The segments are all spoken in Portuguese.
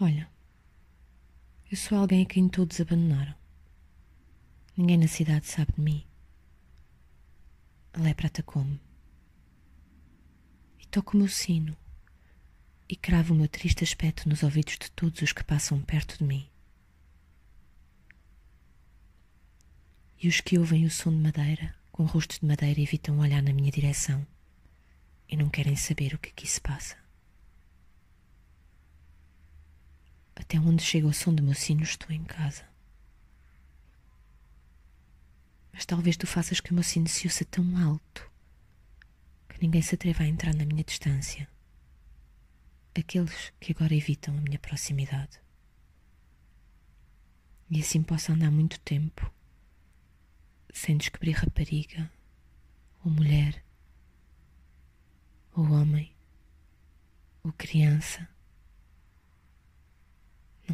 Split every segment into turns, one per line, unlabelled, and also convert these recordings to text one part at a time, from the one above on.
Olha, eu sou alguém a quem todos abandonaram. Ninguém na cidade sabe de mim. A lepra atacou-me. E toco o meu sino e cravo o meu triste aspecto nos ouvidos de todos os que passam perto de mim. E os que ouvem o som de madeira, com rostos de madeira, evitam olhar na minha direção e não querem saber o que aqui se passa. Até onde chega o som do meu sino, estou em casa. Mas talvez tu faças que o meu sino se ouça tão alto que ninguém se atreva a entrar na minha distância. Aqueles que agora evitam a minha proximidade. E assim posso andar muito tempo sem descobrir rapariga ou mulher ou homem ou criança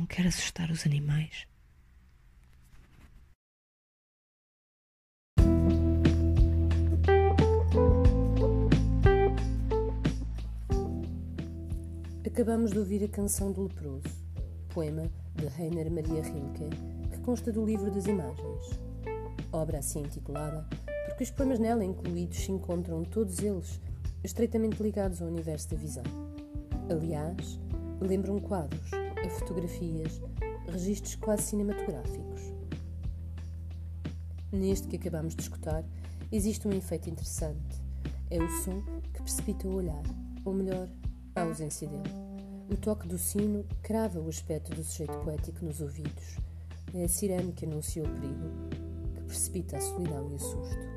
não quero assustar os animais.
Acabamos de ouvir a canção do leproso, poema de Rainer Maria Rilke, que consta do livro das imagens. Obra assim intitulada porque os poemas nela incluídos se encontram todos eles estreitamente ligados ao universo da visão. Aliás, lembram quadros, a fotografias, registros quase cinematográficos. Neste que acabamos de escutar, existe um efeito interessante. É o som que precipita o olhar, ou melhor, a ausência dele. O toque do sino crava o aspecto do sujeito poético nos ouvidos. É a sirene que anuncia o perigo, que precipita a solidão e o susto.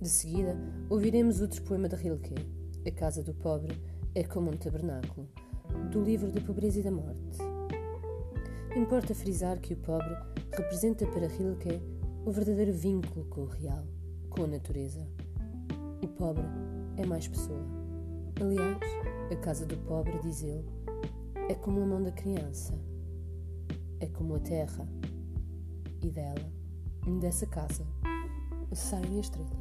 De seguida, ouviremos outro poema de Rilke, A Casa do Pobre é como um tabernáculo, do livro da pobreza e da morte. Importa frisar que o pobre representa para Rilke o verdadeiro vínculo com o real, com a natureza. O pobre é mais pessoa. Aliás, a casa do pobre, diz ele, é como a mão da criança, é como a terra, e dela, dessa casa, saem as estrelas.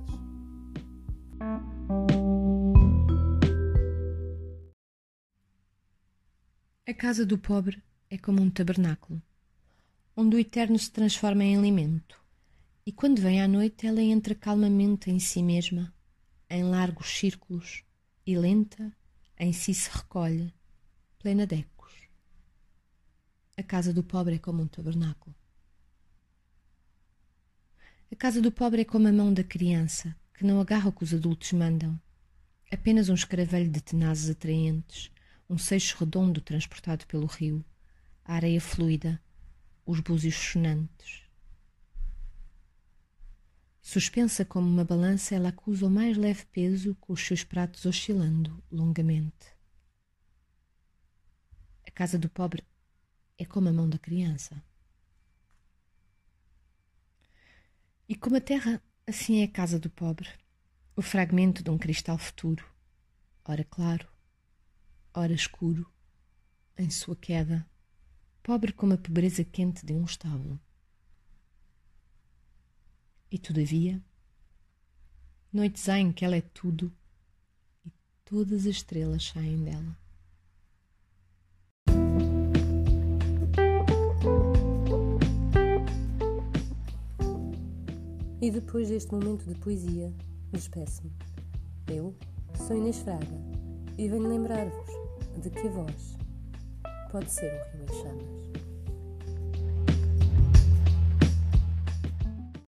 A casa do pobre é como um tabernáculo, onde o eterno se transforma em alimento, e quando vem à noite ela entra calmamente em si mesma, em largos círculos, e lenta em si se recolhe, plena de ecos. A casa do pobre é como um tabernáculo. A casa do pobre é como a mão da criança, que não agarra o que os adultos mandam, apenas um escaravelho de tenazes atraentes, um seixo redondo transportado pelo rio, a areia fluida, os búzios sonantes. Suspensa como uma balança, ela acusa o mais leve peso, com os seus pratos oscilando longamente. A casa do pobre é como a mão da criança. E como a terra, assim é a casa do pobre, o fragmento de um cristal futuro, ora claro, ora escuro, em sua queda, pobre como a pobreza quente de um estábulo. E todavia, noites há em que ela é tudo e todas as estrelas saem dela.
E depois deste momento de poesia, despeço-me. Eu sou Inês Fraga e venho lembrar-vos de que voz pode ser um rio em chamas.